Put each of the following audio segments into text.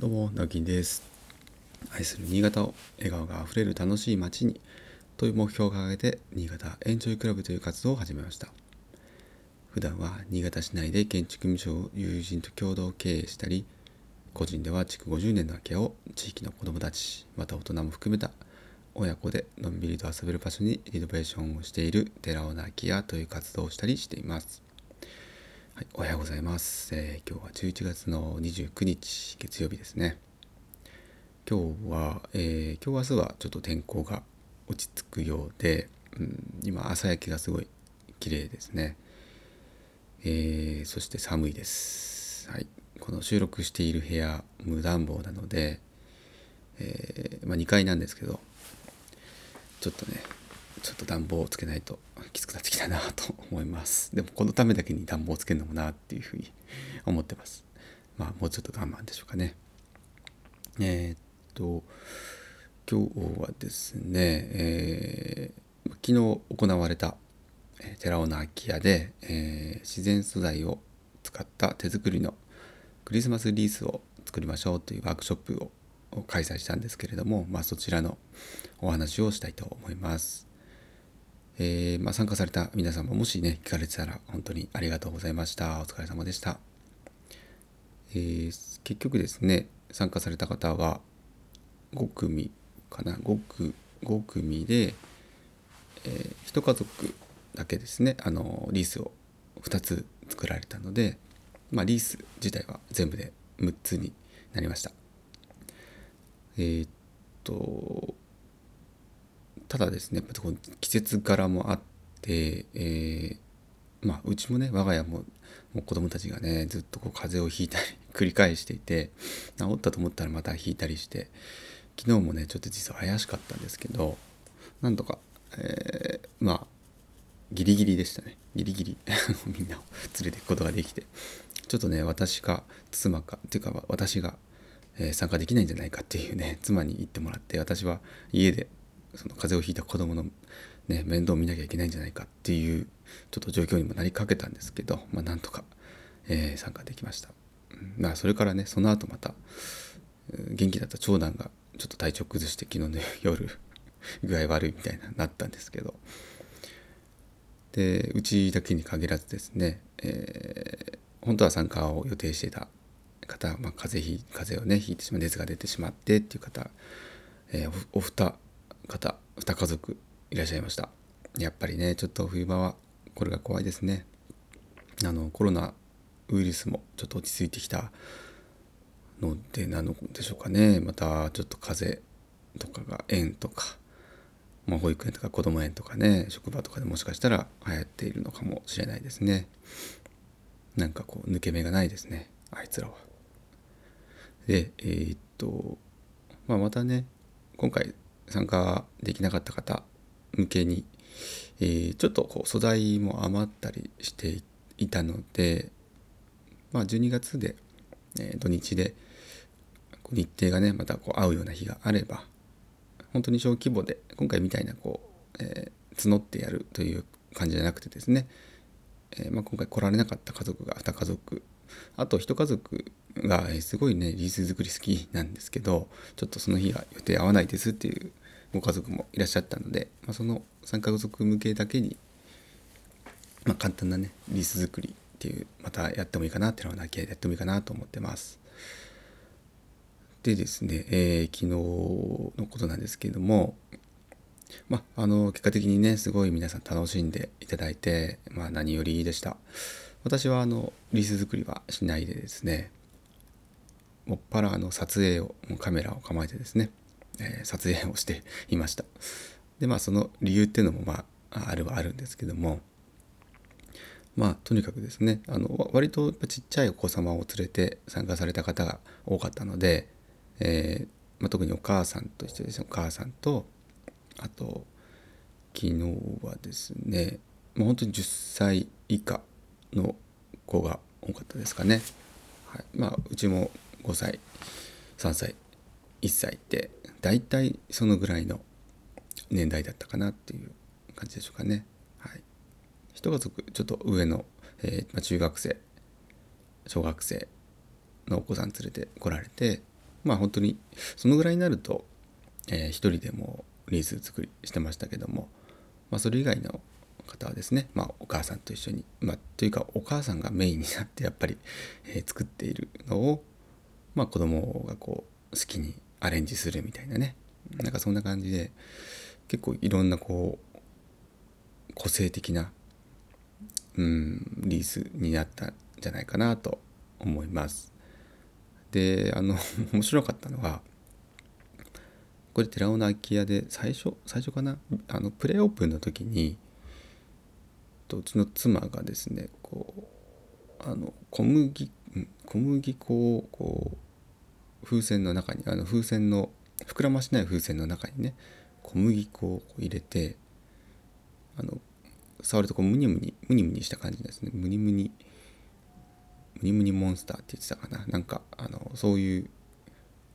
どうも、なぎんです。愛する新潟を笑顔があふれる楽しい街にという目標を掲げて、新潟エンジョイクラブという活動を始めました。普段は新潟市内で建築務所を友人と共同経営したり、個人では築50年の空き家を地域の子どもたち、また大人も含めた親子でのんびりと遊べる場所にリノベーションをしている寺尾の空き家という活動をしたりしています。はい、おはようございます、えー今日は11月の29日月曜日ですね。今日は、えー今日明日はちょっと天候が落ち着くようで、うん、今朝焼けがすごい綺麗ですね。えーそして寒いです。はい、この収録している部屋無暖房なので、えまあ、2階なんですけどちょっとねちょっと暖房をつけないときつくなってきたなと思います。でもこのためだけに暖房をつけるのもなっていうふうに思ってます。まあもうちょっと我慢でしょうかね。えーっと今日はですね、えー昨日行われたえ寺尾の空き家で、えー自然素材を使った手作りのクリスマスリースを作りましょうというワークショップを開催したんですけれども、まあ、そちらのお話をしたいと思います。えーまあ、参加された皆さんもしね聞かれてたら本当にありがとうございました。お疲れ様でした、えー結局ですね参加された方は5組かな。5, 5組で、えー、1家族だけですねあのリースを2つ作られたので、まあ、リース自体は全部で6つになりました。えーっとただですねやっぱこの季節柄もあって、えーまあうちもね我が家ももう子供たちがねずっとこう風邪をひいたり 繰り返していて治ったと思ったらまたひいたりして昨日もねちょっと実は怪しかったんですけどなんとか、えーまあギリギリでしたね。ギリギリ みんなを連れていくことができてちょっとね私か妻かっていうか私が、え参加できないんじゃないかっていうね妻に言ってもらって私は家でその風邪をひいた子供のね面倒を見なきゃいけないんじゃないかっていうちょっと状況にもなりかけたんですけど、まあ、なんとか、えー参加できました。まあそれからねその後また元気だった長男がちょっと体調崩して昨日の夜 具合悪いみたいななったんですけどでうちだけに限らずですね、えー本当は参加を予定していた方、まあ、風邪ひ風邪をねひいてしまう熱が出てしまってっていう方、えーおお二方二家族いらっしゃいました。やっぱりねちょっと冬場はこれが怖いですね。あのコロナウイルスもちょっと落ち着いてきたのでなのでしょうかね。またちょっと風邪とかが園とか、まあ、保育園とか子ども園とかね職場とかでもしかしたら流行っているのかもしれないですね。なんかこう抜け目がないですね。あいつらは。でえーっと、まあ、またね今回参加できなかった方向けに、えーちょっとこう素材も余ったりしていたので、まあ、12月で、えー土日で日程がねまたこう合うような日があれば本当に小規模で今回みたいなこう、えー募ってやるという感じじゃなくてですね、えーまあ、今回来られなかった家族が2家族あと1家族がえーすごいねリース作り好きなんですけどちょっとその日が予定合わないですっていうご家族もいらっしゃったので、まあ、その3家族向けだけに、まあ、簡単なねリース作りっていうまたやってもいいかなっていうのはなきゃやってもいいかなと思ってます。でですね、えー昨日のことなんですけれどもまあ、あの結果的にねすごい皆さん楽しんでいただいて、まあ、何よりでした私はあのリース作りはしないでですねもっぱらあの撮影をもうカメラを構えてですね、えー撮影をしていました。でまあその理由っていうのもまああるはあるんですけども。まあとにかくですねあの割とちっちゃいお子様を連れて参加された方が多かったので、えーまあ、特にお母さんとしてですね。お母さんとあと昨日はですねもう本当に10歳以下の子が多かったですかね。はい、まあうちも5歳3歳1歳って大体そのぐらいの年代だったかなっていう感じでしょうかね。はい、一家族ちょっと上の、えーまあ、中学生小学生のお子さん連れて来られてまあ本当にそのぐらいになると、えー、一人でもリース作りしてましたけども、まあ、それ以外の方はですね、まあ、お母さんと一緒に、まあ、というかお母さんがメインになってやっぱり、えー、作っているのを、まあ、子供がこう好きにアレンジするみたいなねなんかそんな感じで結構いろんなこう個性的な、うん、リースになったんじゃないかなと思います。であの 面白かったのはこれ寺尾の空き家で最初最初かな？あのプレオープンの時にとうちの妻がですねこうあの小麦小麦粉をこう風船の中にあの風船の膨らましない風船の中にね小麦粉を入れてあの触るとこうムニムニムニムニした感じですね。ムニムニムニムニモンスターって言ってたかな。なんかあのそういう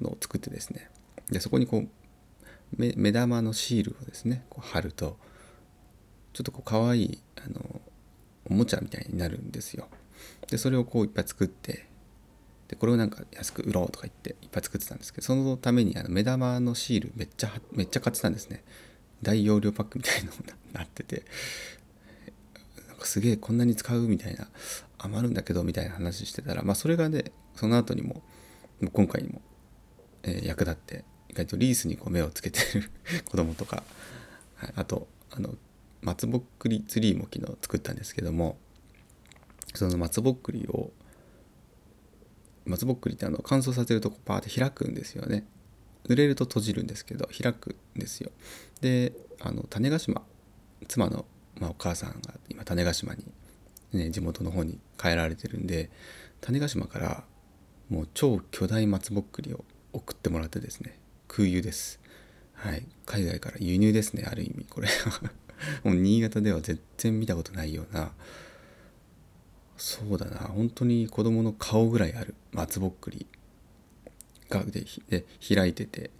のを作ってですね。でそこにこう目玉のシールをですねこう貼るとちょっとこう可愛いあのおもちゃみたいになるんですよ。でそれをこういっぱい作ってでこれをなんか安く売ろうとか言っていっぱい作ってたんですけどそのためにあの目玉のシールめっちゃめっちゃ買ってたんですね。大容量パックみたいなのになっててなんかすげえこんなに使うみたいな余るんだけどみたいな話してたらまあそれがねその後にも今回にも、えー、役立って意外とリースにこう目をつけてる 子供とか、はい、あとあの松ぼっくりツリーも昨日作ったんですけどもその松ぼっくりを松ぼっくりってあの乾燥させるとこうパーって開くんですよね。濡れると閉じるんですけど開くんですよ。であの種子島妻の、まあ、お母さんが今種子島に、ね、地元の方に帰られてるんで種子島からもう超巨大松ぼっくりを送ってもらってですね空輸です。はい。海外から輸入ですねある意味。これ もう新潟では全然見たことないようなそうだな。本当に子供の顔ぐらいある。松ぼっくりがでで開いてて。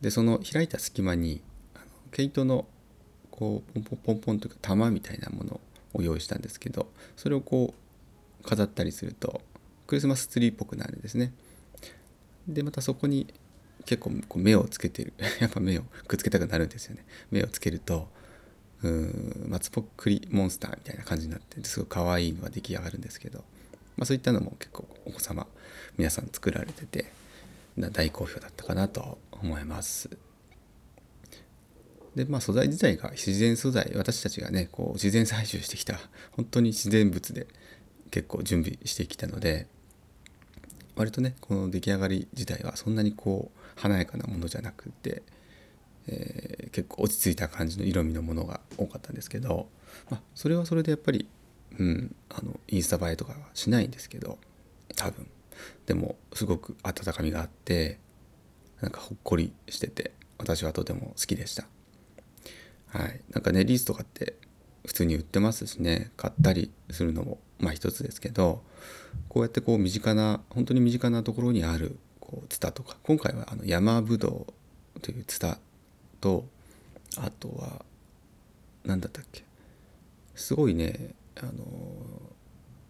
でその開いた隙間にあの毛糸のこうポンポンポンポンというか玉みたいなものを用意したんですけどそれをこう飾ったりするとクリスマスツリーっぽくなるんですね。でまたそこに結構こう目をつけてる。やっぱ目をくっつけたくなるんですよね。目をつけるとうん松ぼっくりモンスターみたいな感じになってすごい可愛いのが出来上がるんですけど、まあ、そういったのも結構お子様皆さん作られてて大好評だったかなと思います。でまあ素材自体が自然素材私たちがねこう自然採集してきた本当に自然物で結構準備してきたので割とねこの出来上がり自体はそんなにこう華やかなものじゃなくてえー、結構落ち着いた感じの色味のものが多かったんですけど、まあ、それはそれでやっぱり、うん、あのインスタ映えとかはしないんですけど多分。でもすごく温かみがあってなんかほっこりしてて私はとても好きでした。はい。なんかねリースとかって普通に売ってますしね買ったりするのもまあ一つですけどこうやってこう身近な本当に身近なところにあるこうツタとか今回はあの山ぶどうというツタとあとは何だったっけ？すごいねあの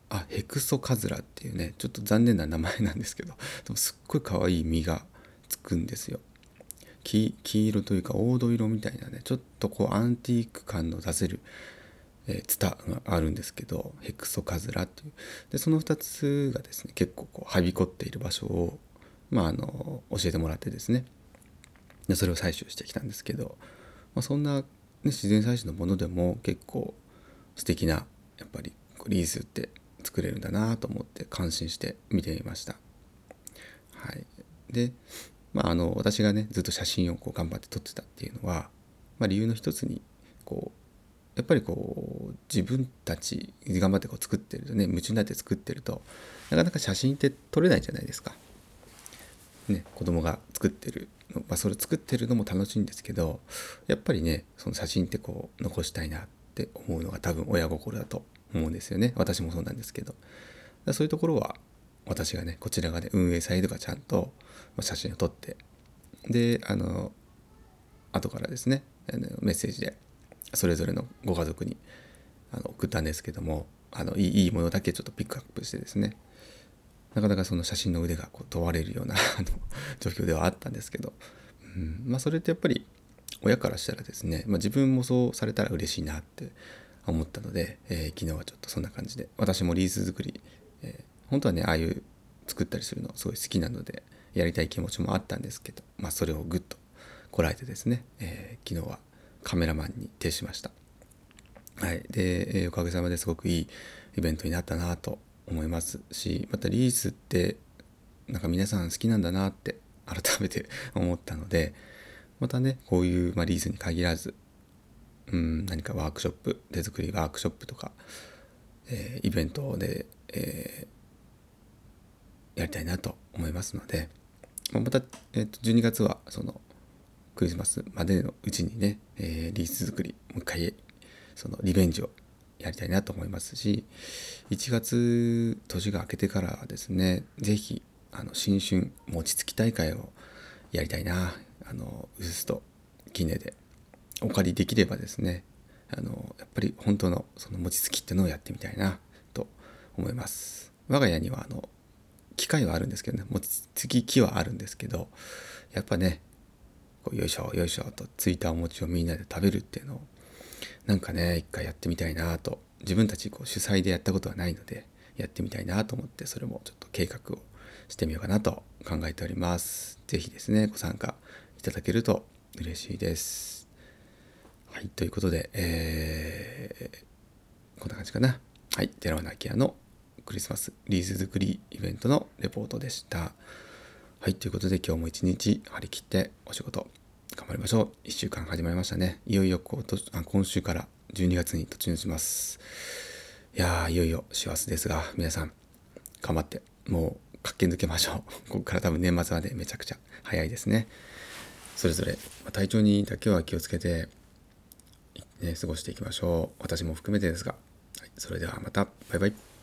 あヘクソカズラっていうねちょっと残念な名前なんですけど でもすっごい可愛い実がつくんですよ。黄色というか黄土色みたいなねちょっとこうアンティーク感の出せる、えー、ツタがあるんですけどヘクソカズラっていう。でその2つがですね結構こうはびこっている場所をまああの教えてもらってですね。でそれを採取してきたんですけど、まあ、そんな、ね、自然採取のものでも結構素敵なやっぱりリースって作れるんだなと思って感心して見ていました。はい、で、まあ、あの私がねずっと写真をこう頑張って撮ってたっていうのは、まあ、理由の一つにこうやっぱりこう自分たち頑張ってこう作ってるとね夢中になって作ってるとなかなか写真って撮れないじゃないですか。ね子供が作ってるまあ、それ作ってるのも楽しいんですけどやっぱりねその写真ってこう残したいなって思うのが多分親心だと思うんですよね。私もそうなんですけど。そういうところは私がねこちら側で運営サイドがちゃんと写真を撮ってであの後からですねメッセージでそれぞれのご家族にあの送ったんですけどもあのいいものだけちょっとピックアップしてですねなかなかその写真の腕がこう問われるような 状況ではあったんですけど、うん。まあ、それってやっぱり親からしたらですね、まあ、自分もそうされたら嬉しいなって思ったので、えー、昨日はちょっとそんな感じで私もリース作り、えー、本当はねああいう作ったりするのすごい好きなのでやりたい気持ちもあったんですけど、まあ、それをぐっとこらえてですね、えー、昨日はカメラマンに徹しました。はい、で、え、おかげさまですごくいいイベントになったなと思いますしまたリースってなんか皆さん好きなんだなって改めて 思ったのでまたねこういう、まあ、リースに限らずうん何かワークショップ手作りワークショップとか、えー、イベントで、えー、やりたいなと思いますのでまた、えー、と12月はそのクリスマスまでのうちにね、えー、リース作りもう一回そのリベンジをやりたいなと思いますし1月年が明けてからですね是非新春餅つき大会をやりたいなあのうすときねでお借りできればですねあのやっぱり本当のその餅つきっていうのをやってみたいなと思います。我が家にはあの機械はあるんですけどね餅つき機はあるんですけどやっぱねこうよいしょよいしょとついたお餅をみんなで食べるっていうのをなんかね一回やってみたいなと自分たちこう主催でやったことはないのでやってみたいなと思ってそれもちょっと計画をしてみようかなと考えております。是非ですねご参加いただけると嬉しいです。はい、ということで、えー、こんな感じかな。はい、寺尾ナキアのクリスマスリース作りイベントのレポートでした。はい、ということで今日も一日張り切ってお仕事頑張りましょう。1週間始まりましたね。いよいよこうとあ今週から12月に突入します。いやー、いよいよ師走ですが、皆さん、頑張って、もう、活気づけましょう。ここから多分年末までめちゃくちゃ早いですね。それぞれ、体調にだけは気をつけて、ね、過ごしていきましょう。私も含めてですが。はい、それではまた、バイバイ。